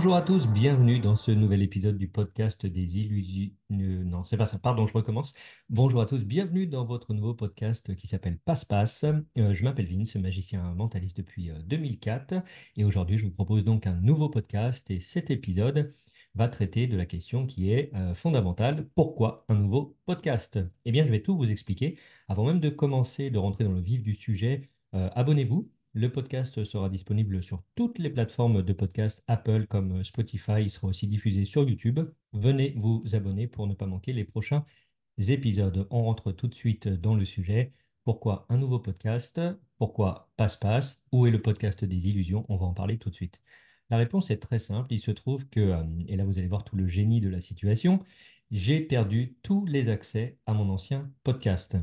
Bonjour à tous, bienvenue dans ce nouvel épisode du podcast des illusions. euh, Non, c'est pas ça, pardon, je recommence. Bonjour à tous, bienvenue dans votre nouveau podcast qui s'appelle Passe-Passe. Euh, je m'appelle Vince, magicien mentaliste depuis euh, 2004. Et aujourd'hui, je vous propose donc un nouveau podcast. Et cet épisode va traiter de la question qui est euh, fondamentale. Pourquoi un nouveau podcast? Eh bien, je vais tout vous expliquer. Avant même de commencer, de rentrer dans le vif du sujet, euh, abonnez-vous. Le podcast sera disponible sur toutes les plateformes de podcast Apple comme Spotify. Il sera aussi diffusé sur YouTube. Venez vous abonner pour ne pas manquer les prochains épisodes. On rentre tout de suite dans le sujet. Pourquoi un nouveau podcast? Pourquoi Passe-Passe? Où est le podcast des illusions? On va en parler tout de suite. La réponse est très simple. Il se trouve que, euh, et là vous allez voir tout le génie de la situation, j'ai perdu tous les accès à mon ancien podcast.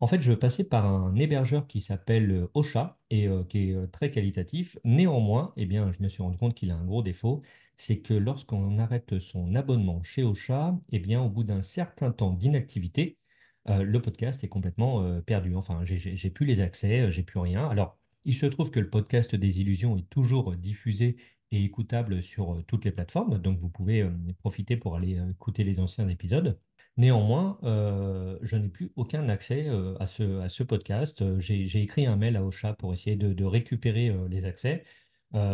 En fait, je passais par un hébergeur qui s'appelle euh, Ocha et euh, qui est euh, très qualitatif. Néanmoins, eh bien, je me suis rendu compte qu'il a un gros défaut, c'est que lorsqu'on arrête son abonnement chez Ocha, eh bien, au bout d'un certain temps d'inactivité, le podcast est complètement perdu. Enfin, j'ai plus les accès, j'ai plus rien. Alors, il se trouve que le podcast des illusions est toujours diffusé et écoutable sur toutes les plateformes, donc vous pouvez profiter pour aller écouter les anciens épisodes. Néanmoins, euh, je n'ai plus aucun accès euh, à ce, podcast. Euh, J'ai, écrit un mail à Ocha pour essayer de, récupérer les accès.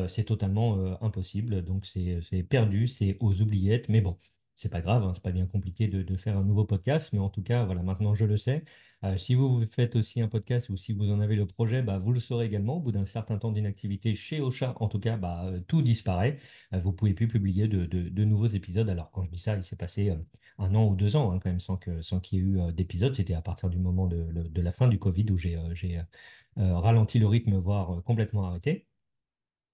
C'est totalement impossible, donc c'est perdu, c'est aux oubliettes. Mais bon, c'est pas grave, hein, c'est pas bien compliqué de, faire un nouveau podcast, mais en tout cas, voilà, maintenant je le sais. Si vous faites aussi un podcast ou si vous en avez le projet, bah, vous le saurez également. Au bout d'un certain temps d'inactivité chez Ocha, en tout cas, bah, tout disparaît. Vous pouvez plus publier de, de- nouveaux épisodes. Alors quand je dis ça, il s'est passé un an ou deux ans hein, quand même sans que, sans qu'il y ait eu euh, d'épisodes. C'était à partir du moment de, la fin du Covid où j'ai euh, euh, ralenti le rythme, voire complètement arrêté.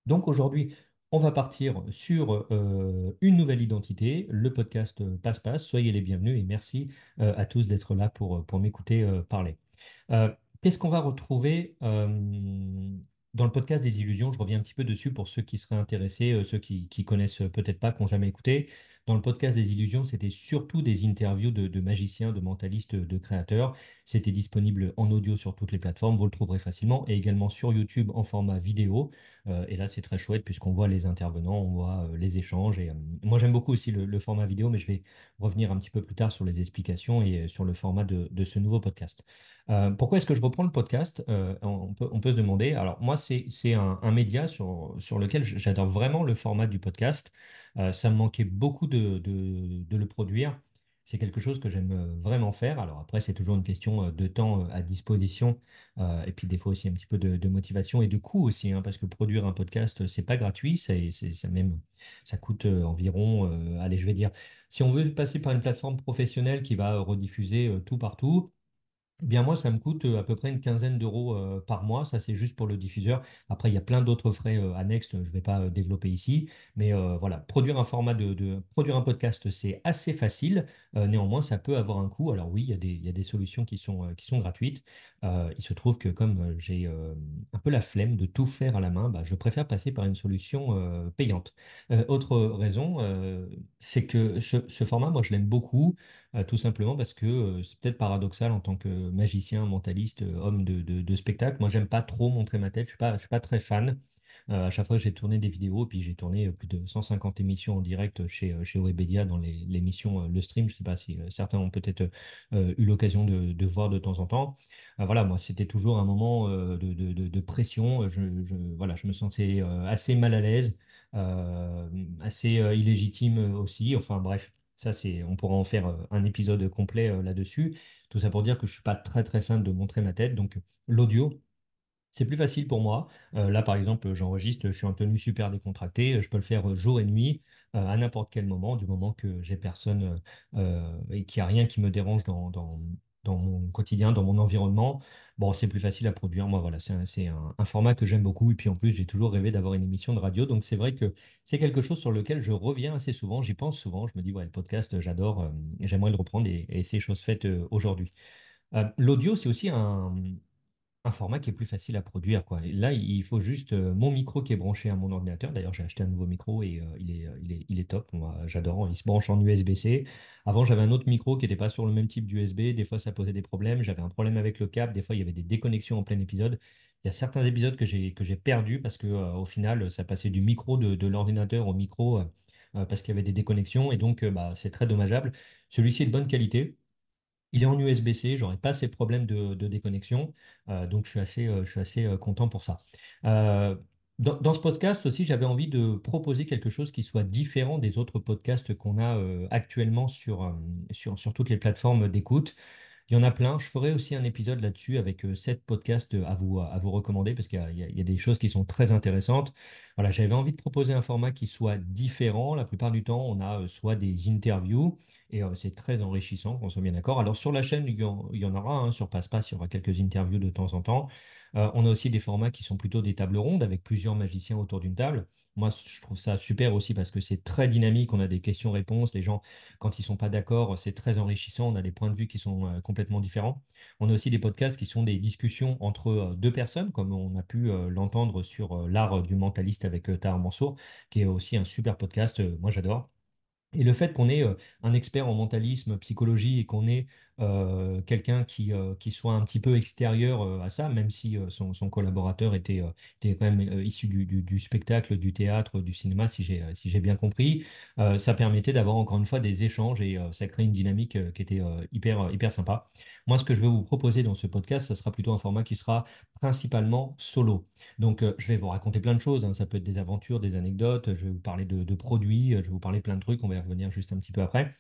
Donc aujourd'hui, on va partir sur une nouvelle identité, le podcast Passe-Passe. Soyez les bienvenus et merci à tous d'être là pour, m'écouter parler. Qu'est-ce qu'on va retrouver dans le podcast des illusions? Je reviens un petit peu dessus pour ceux qui seraient intéressés, ceux qui, qui connaissent peut-être pas, qui n'ont jamais écouté. Dans le podcast des illusions, c'était surtout des interviews de, magiciens, de mentalistes, de créateurs. C'était disponible en audio sur toutes les plateformes, vous le trouverez facilement, et également sur YouTube en format vidéo. Euh, et là, c'est très chouette puisqu'on voit les intervenants, on voit euh, les échanges. Et, euh, moi, j'aime beaucoup aussi le, format vidéo, mais je vais revenir un petit peu plus tard sur les explications et sur le format de, ce nouveau podcast. Pourquoi est-ce que je reprends le podcast? On peut, se demander. Alors, moi, c'est, un, média sur lequel j'adore vraiment le format du podcast. Euh, ça me manquait beaucoup de, le produire. C'est quelque chose que j'aime euh, vraiment faire. Alors après, c'est toujours une question euh, de temps à disposition et puis des fois aussi un petit peu de, motivation et de coût aussi, hein, parce que produire un podcast, c'est pas gratuit, c'est, ça même, ça coûte environ, allez, je vais dire, si on veut passer par une plateforme professionnelle qui va rediffuser tout partout, eh bien moi, ça me coûte euh, à peu près une quinzaine d'euros euh, par mois. Ça, c'est juste pour le diffuseur. Après, il y a plein d'autres frais euh, annexes. Je ne vais pas développer ici. Mais voilà, produire un format de- produire un podcast, c'est assez facile. Euh, néanmoins, ça peut avoir un coût. Alors oui, il y a des, solutions qui sont, euh, gratuites. Euh, il se trouve que comme j'ai un peu la flemme de tout faire à la main, bah, je préfère passer par une solution payante. Autre raison, c'est que ce, format, moi, je l'aime beaucoup. Tout simplement parce que c'est peut-être paradoxal en tant que magicien, mentaliste, homme de spectacle. Moi, j'aime pas trop montrer ma tête. Je suis pas, je suis pas très fan. Euh, à chaque fois j'ai tourné des vidéos, puis j'ai tourné euh, plus de 150 émissions en direct chez, euh, chez Webedia dans l'émission Le Stream. Je sais pas si certains ont peut-être eu l'occasion de, voir de temps en temps. Voilà, moi, c'était toujours un moment de, de- de- pression. Je, voilà, je me sentais assez mal à l'aise, assez illégitime aussi. Enfin, bref. Ça, on pourra en faire un épisode complet là-dessus. Tout ça pour dire que je suis pas très très fan de montrer ma tête. Donc l'audio, c'est plus facile pour moi. Euh, là, par exemple, j'enregistre, je suis en tenue super décontractée. Je peux le faire euh, jour et nuit, euh, à n'importe quel moment, du moment que j'ai personne et qu'il n'y a rien qui me dérange dans, mon quotidien, dans mon environnement. Bon, c'est plus facile à produire. Moi, voilà, c'est un, format que j'aime beaucoup. Et puis en plus, j'ai toujours rêvé d'avoir une émission de radio. Donc c'est vrai que c'est quelque chose sur lequel je reviens assez souvent. J'y pense souvent. Je me dis, ouais, le podcast, j'adore. j'aimerais le reprendre et, et c'est chose faite aujourd'hui. L'audio, c'est aussi un un format qui est plus facile à produire, quoi. Là, il faut juste euh, mon micro qui est branché à mon ordinateur. D'ailleurs, j'ai acheté un nouveau micro et euh, il est, euh, il est, top. J'adore. Il se branche en USB-C. Avant, j'avais un autre micro qui n'était pas sur le même type d'USB. Des fois, ça posait des problèmes. J'avais un problème avec le câble. Des fois, il y avait des déconnexions en plein épisode. Il y a certains épisodes que j'ai perdus parce que au final, ça passait du micro de, de l'ordinateur au micro parce qu'il y avait des déconnexions. Et donc, bah, c'est très dommageable. Celui-ci est de bonne qualité. Il est en USB-C, j'aurais pas ces problèmes de, déconnexion, euh, donc je suis assez, euh, euh, content pour ça. Dans, ce podcast aussi, j'avais envie de proposer quelque chose qui soit différent des autres podcasts qu'on a actuellement sur, toutes les plateformes d'écoute. Il y en a plein. Je ferai aussi un épisode là-dessus avec sept podcasts à vous, recommander parce qu'il y y a- des choses qui sont très intéressantes. Voilà, j'avais envie de proposer un format qui soit différent. La plupart du temps, on a soit des interviews et euh, c'est très enrichissant, qu'on soit bien d'accord. Alors sur la chaîne, il y en, aura, hein, sur Passe-Passe, il y aura quelques interviews de temps en temps. Euh, on a aussi des formats qui sont plutôt des tables rondes avec plusieurs magiciens autour d'une table. Moi, je trouve ça super aussi parce que c'est très dynamique. On a des questions-réponses. Les gens quand ils sont pas d'accord, c'est très enrichissant. On a des points de vue qui sont euh, complètement différents. On a aussi des podcasts qui sont des discussions entre deux personnes, comme on a pu l'entendre sur l'art du mentaliste avec Tahar Mansour, qui est aussi un super podcast. Moi, j'adore. Et le fait qu'on ait un expert en mentalisme, psychologie, et qu'on ait quelqu'un qui, qui soit un petit peu extérieur à ça, même si son, collaborateur était, était quand même issu du, spectacle, du théâtre, du cinéma, si j'ai, si bien compris, ça permettait d'avoir encore une fois des échanges et ça crée une dynamique qui était hyper, hyper sympa. Moi, ce que je veux vous proposer dans ce podcast, ça sera plutôt un format qui sera principalement solo. Donc, euh, je vais vous raconter plein de choses. hein. Ça peut être des aventures, des anecdotes. Je vais vous parler de, produits. Je vais vous parler plein de trucs. On va y revenir juste un petit peu après.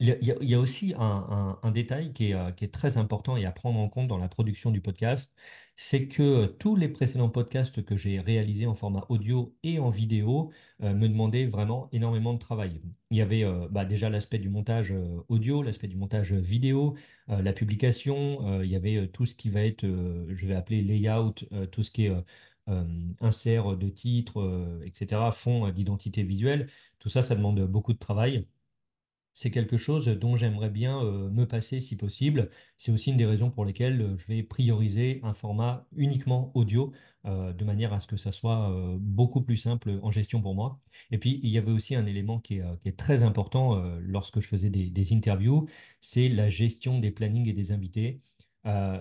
Il y a, aussi un, détail qui est, euh, qui est très important et à prendre en compte dans la production du podcast, c'est que euh, tous les précédents podcasts que j'ai réalisés en format audio et en vidéo euh, me demandaient vraiment énormément de travail. Il y avait bah, déjà l'aspect du montage audio, l'aspect du montage vidéo, la publication, il y avait tout ce qui va être, je vais appeler layout, tout ce qui est euh, insert de titres, etc., fond euh, d'identité visuelle. Tout ça, ça demande beaucoup de travail. C'est quelque chose dont j'aimerais bien euh, me passer si possible. C'est aussi une des raisons pour lesquelles euh, je vais prioriser un format uniquement audio, euh, de manière à ce que ça soit beaucoup plus simple en gestion pour moi. Et puis, il y avait aussi un élément qui est, très important lorsque je faisais des, interviews, c'est la gestion des plannings et des invités.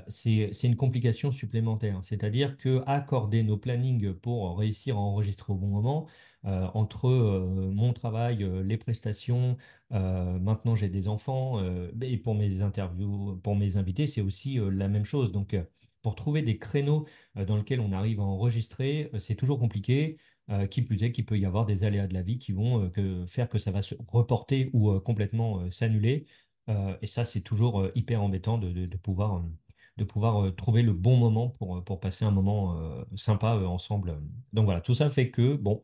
C'est, une complication supplémentaire, c'est-à-dire que accorder nos plannings pour réussir à enregistrer au bon moment, entre euh, mon travail, euh, les prestations, euh, maintenant, j'ai des enfants euh, et pour mes interviews, pour mes invités, c'est aussi euh, la même chose. Donc, euh, pour trouver des créneaux euh, dans lesquels on arrive à enregistrer, euh, c'est toujours compliqué. Euh, qui plus est, qu'il peut y avoir des aléas de la vie qui vont euh, faire que ça va se reporter ou euh, complètement euh, s'annuler. Euh, et ça, c'est toujours euh, hyper embêtant de, de- pouvoir, euh, de pouvoir trouver le bon moment pour, pour passer un moment sympa ensemble. Donc voilà, tout ça fait que, bon,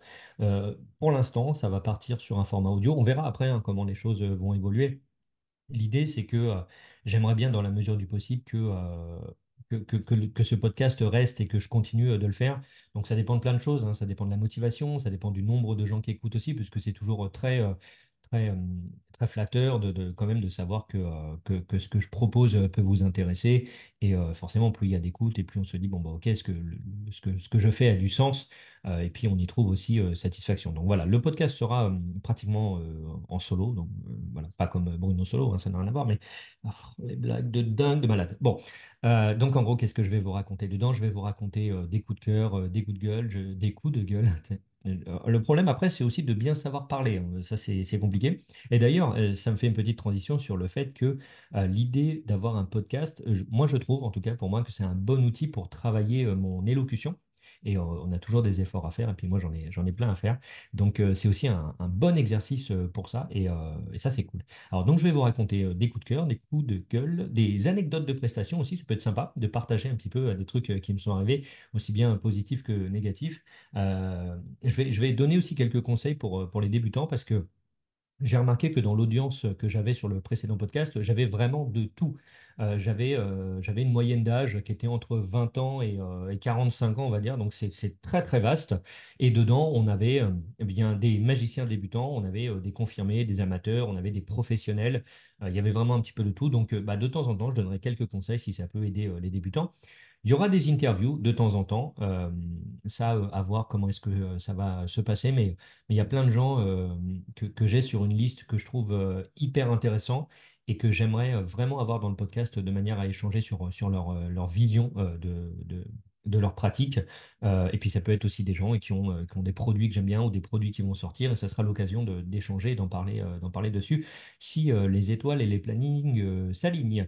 pour l'instant, ça va partir sur un format audio. On verra après hein, comment les choses vont évoluer. L'idée, c'est que j'aimerais bien, dans la mesure du possible, que, que, que, que ce podcast reste et que je continue de le faire. Donc, ça dépend de plein de choses. hein. Ça dépend de la motivation, ça dépend du nombre de gens qui écoutent aussi, puisque c'est toujours très, très, très flatteur de, quand même de savoir que, que, ce que je propose peut vous intéresser. Et forcément, plus il y a d'écoute, et plus on se dit, bon, bah, ok, est-ce que, le- ce que ce que je fais a du sens? Et puis, on y trouve aussi satisfaction. Donc, voilà, le podcast sera pratiquement en solo. Donc, voilà, pas comme Bruno Solo, hein, ça n'a rien à voir, mais oh, les blagues de dingue, de malade. Bon, donc, en gros, qu'est-ce que je vais vous raconter? Dedans? Je vais vous raconter des coups de cœur, des coups de gueule, des coups de gueule. Le problème après, c'est aussi de bien savoir parler. hein. Ça, c'est compliqué. Et d'ailleurs, ça me fait une petite transition sur le fait que l'idée d'avoir un podcast, moi, je trouve, en tout cas pour moi, que c'est un bon outil pour travailler euh, mon élocution. Et euh, on a toujours des efforts à faire, et puis moi j'en ai, plein à faire. Donc euh, c'est aussi un, bon exercice pour ça, et, ça c'est cool. Alors donc je vais vous raconter des coups de cœur, des coups de gueule, des anecdotes de prestations aussi, ça peut être sympa de partager un petit peu des trucs qui me sont arrivés, aussi bien positifs que négatifs. Je vais, donner aussi quelques conseils pour les débutants, parce que j'ai remarqué que dans l'audience que j'avais sur le précédent podcast, j'avais vraiment de tout. Euh, j'avais euh, j'avais une moyenne d'âge qui était entre 20 ans et, euh, et 45 ans, on va dire. Donc c'est très très vaste. Et dedans, on avait euh, eh bien des magiciens débutants, on avait euh, des confirmés, des amateurs, on avait des professionnels. Euh, il y avait vraiment un petit peu de tout. Donc euh, bah, de temps en temps, je donnerai quelques conseils si ça peut aider euh, les débutants. Il y aura des interviews de temps en temps, euh, ça, euh, à voir comment est-ce que euh, ça va se passer, mais, il y a plein de gens que, j'ai sur une liste que je trouve hyper intéressant et que j'aimerais vraiment avoir dans le podcast de manière à échanger sur, sur leur, leur vision de, de, leur pratique. Et puis ça peut être aussi des gens qui ont, qui ont des produits que j'aime bien ou des produits qui vont sortir, et ça sera l'occasion d'échanger et d'en parler, d'en parler dessus si les étoiles et les plannings s'alignent.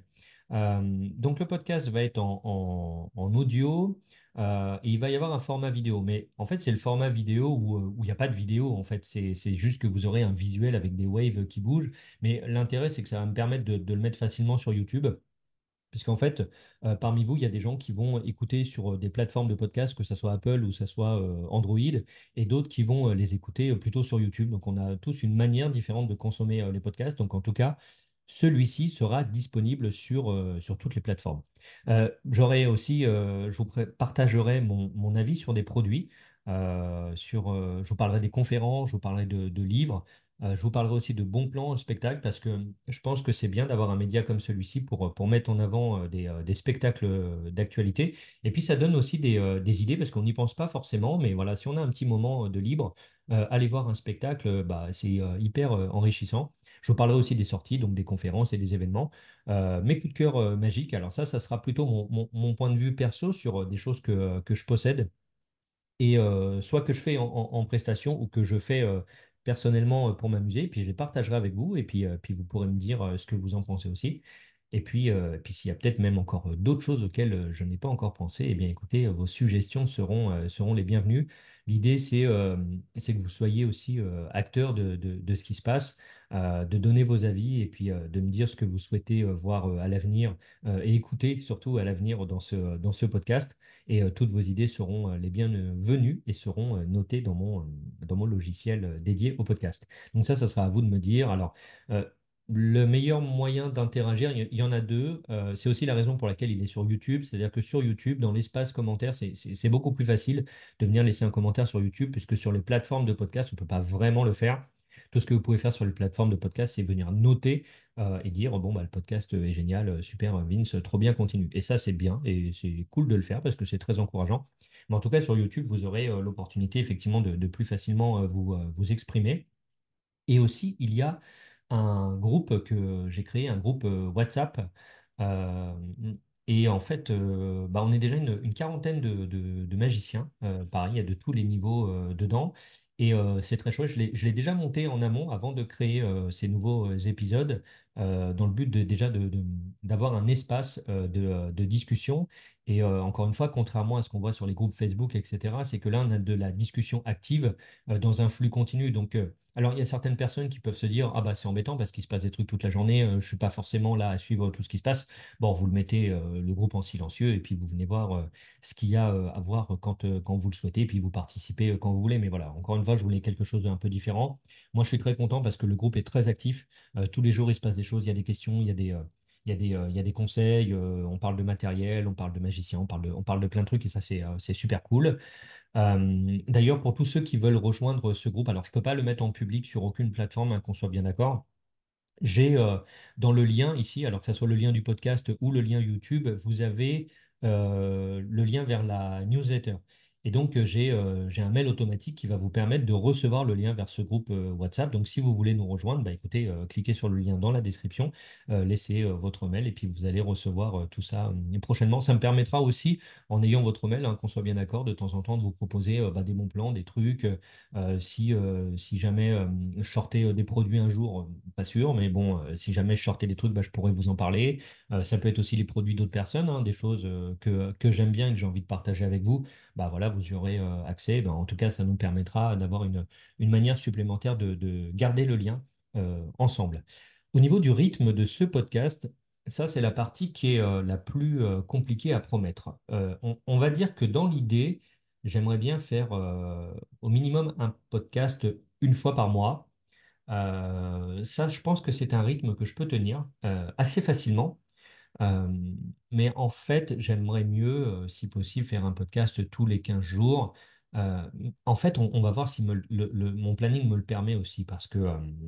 Euh, donc le podcast va être en, audio euh, et il va y avoir un format vidéo. Mais en fait, c'est le format vidéo où euh, il n'y a pas de vidéo. En fait, c'est juste que vous aurez un visuel avec des waves qui bougent. Mais l'intérêt, c'est que ça va me permettre de, le mettre facilement sur YouTube. Parce qu'en fait, parmi vous, il y a des gens qui vont écouter sur des plateformes de podcast, que ce soit Apple ou ce soit Android, et d'autres qui vont les écouter plutôt sur YouTube. Donc, on a tous une manière différente de consommer les podcasts. Donc, en tout cas, celui-ci sera disponible sur, euh, toutes les plateformes. Euh, j'aurai aussi, euh, je vous partagerai mon, avis sur des produits. je vous parlerai des conférences, je vous parlerai de, de livres. Je vous parlerai aussi de bons plans en spectacle parce que je pense que c'est bien d'avoir un média comme celui-ci pour, mettre en avant des, spectacles d'actualité. Et puis ça donne aussi des, idées parce qu'on n'y pense pas forcément, mais voilà, si on a un petit moment de libre, aller voir un spectacle, bah, c'est hyper enrichissant. Je vous parlerai aussi des sorties, donc des conférences et des événements. Euh, mes coups de cœur euh, magiques, alors ça, ça sera plutôt mon, point de vue perso sur euh, des choses que, je possède et soit que je fais en, prestation ou que je fais personnellement pour m'amuser, puis je les partagerai avec vous, et puis, vous pourrez me dire ce que vous en pensez aussi. Et puis, euh, puis s'il y a peut-être même encore euh, d'autres choses auxquelles euh, je n'ai pas encore pensé, eh bien écoutez, vos suggestions seront, seront les bienvenues. L'idée, c'est euh, que vous soyez aussi acteur de, de- de ce qui se passe, de donner vos avis et puis de me dire ce que vous souhaitez voir à l'avenir et écouter surtout à l'avenir dans ce, dans ce podcast et toutes vos idées seront les bienvenues et seront notées dans mon, dans mon logiciel dédié au podcast. Donc ça, ça sera à vous de me dire. Alors, le meilleur moyen d'interagir, il y en a deux. Euh, c'est aussi la raison pour laquelle il est sur YouTube. C'est-à-dire que sur YouTube, dans l'espace commentaire, c'est beaucoup plus facile de venir laisser un commentaire sur YouTube, puisque sur les plateformes de podcast, on ne peut pas vraiment le faire. Tout ce que vous pouvez faire sur les plateformes de podcast, c'est venir noter euh, et dire bon bah le podcast est génial, euh, super Vince, trop bien, continue. Et ça c'est bien et c'est cool de le faire parce que c'est très encourageant. Mais en tout cas sur YouTube, vous aurez l'opportunité effectivement de, plus facilement vous, vous exprimer. Et aussi, il y a un groupe que j'ai créé, un groupe euh, WhatsApp. Euh, et en fait, euh, bah, on est déjà une, quarantaine de, magiciens. Pareil, il de tous les niveaux dedans. Et c'est très chouette. Je l'ai, déjà monté en amont avant de créer ces nouveaux épisodes, euh, dans le but de, déjà de, de- d'avoir un espace euh, de, euh, de discussion. Et encore une fois, contrairement à ce qu'on voit sur les groupes Facebook, etc., c'est que là, on a de la discussion active dans un flux continu. Donc, alors, il y a certaines personnes qui peuvent se dire, ah bah c'est embêtant parce qu'il se passe des trucs toute la journée, je suis pas forcément là à suivre tout ce qui se passe. Bon, vous le mettez le groupe en silencieux et puis vous venez voir ce qu'il y a à voir quand, quand vous le souhaitez, puis vous participez quand vous voulez. Mais voilà, encore une fois, je voulais quelque chose d'un peu différent. Moi, je suis très content parce que le groupe est très actif. Tous les jours, il se passe des choses, il y a des questions, il y a des, euh, il y a des, euh, il y a des conseils, euh, on parle de matériel, on parle de magicien, on parle de, on parle de plein de trucs et ça, c'est super cool. D'ailleurs, pour tous ceux qui veulent rejoindre ce groupe, alors je ne peux pas le mettre en public sur aucune plateforme, hein, qu'on soit bien d'accord. J'ai dans le lien ici, alors que ce soit le lien du podcast ou le lien YouTube, vous avez le lien vers la newsletter. Et donc, euh, j'ai euh, j'ai un mail automatique qui va vous permettre de recevoir le lien vers ce groupe euh, WhatsApp. Donc, si vous voulez nous rejoindre, bah, écoutez, cliquez sur le lien dans la description, laissez votre mail et puis vous allez recevoir tout ça prochainement. Ça me permettra aussi, en ayant votre mail, hein, qu'on soit bien d'accord, de temps en temps de vous proposer bah, des bons plans, des trucs. Si, si jamais je sortais des produits un jour, pas sûr, mais bon, si jamais je sortais des trucs, bah, je pourrais vous en parler. Ça peut être aussi les produits d'autres personnes, hein, des choses que, que j'aime bien et que j'ai envie de partager avec vous. Bah voilà, vous aurez euh, accès. Bah, en tout cas, ça nous permettra d'avoir une, une manière supplémentaire de, de garder le lien euh, ensemble. Au niveau du rythme de ce podcast, ça, c'est la partie qui est euh, la plus compliquée à promettre. On, on va dire que dans l'idée, j'aimerais bien faire au minimum un podcast une fois par mois. Ça, je pense que c'est un rythme que je peux tenir assez facilement. Mais en fait, j'aimerais mieux, si possible, faire un podcast tous les 15 jours. En fait, on, va voir si mon planning me le permet aussi, parce que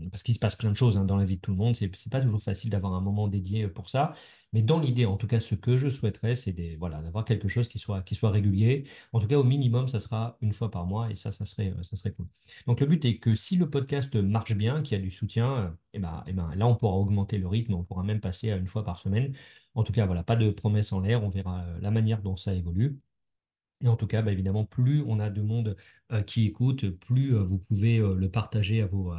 parce qu'il se passe plein de choses hein, dans la vie de tout le monde. C'est pas toujours facile d'avoir un moment dédié pour ça. Mais dans l'idée, en tout cas, ce que je souhaiterais, c'est voilà, d'avoir quelque chose qui soit, qui soit régulier. En tout cas, au minimum, ça sera une fois par mois, et ça, ça serait, ça serait cool. Donc le but est que si le podcast marche bien, qu'il y a du soutien, et ben, et ben, là, on pourra augmenter le rythme, on pourra même passer à une fois par semaine. En tout cas, voilà, pas de promesses en l'air, on verra euh, la manière dont ça évolue. Et en tout cas, bah, évidemment, plus on a de monde euh, qui écoute, plus euh, vous pouvez le partager à vos,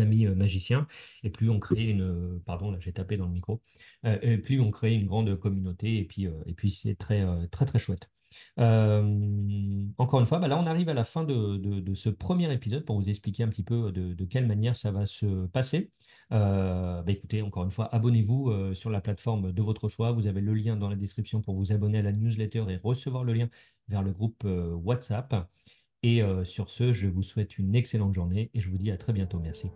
amis magiciens, et plus on crée une... pardon, là j'ai tapé dans le micro. Et plus on crée une grande communauté, et puis, et puis c'est très, très, très chouette. Euh, encore une fois, bah, là on arrive à la fin de, ce premier épisode pour vous expliquer un petit peu de, de quelle manière ça va se passer. Euh, bah, écoutez, encore une fois, abonnez-vous euh, sur la plateforme de votre choix. Vous avez le lien dans la description pour vous abonner à la newsletter et recevoir le lien vers le groupe euh, WhatsApp. Et euh, sur ce, je vous souhaite une excellente journée et je vous dis à très bientôt. Merci.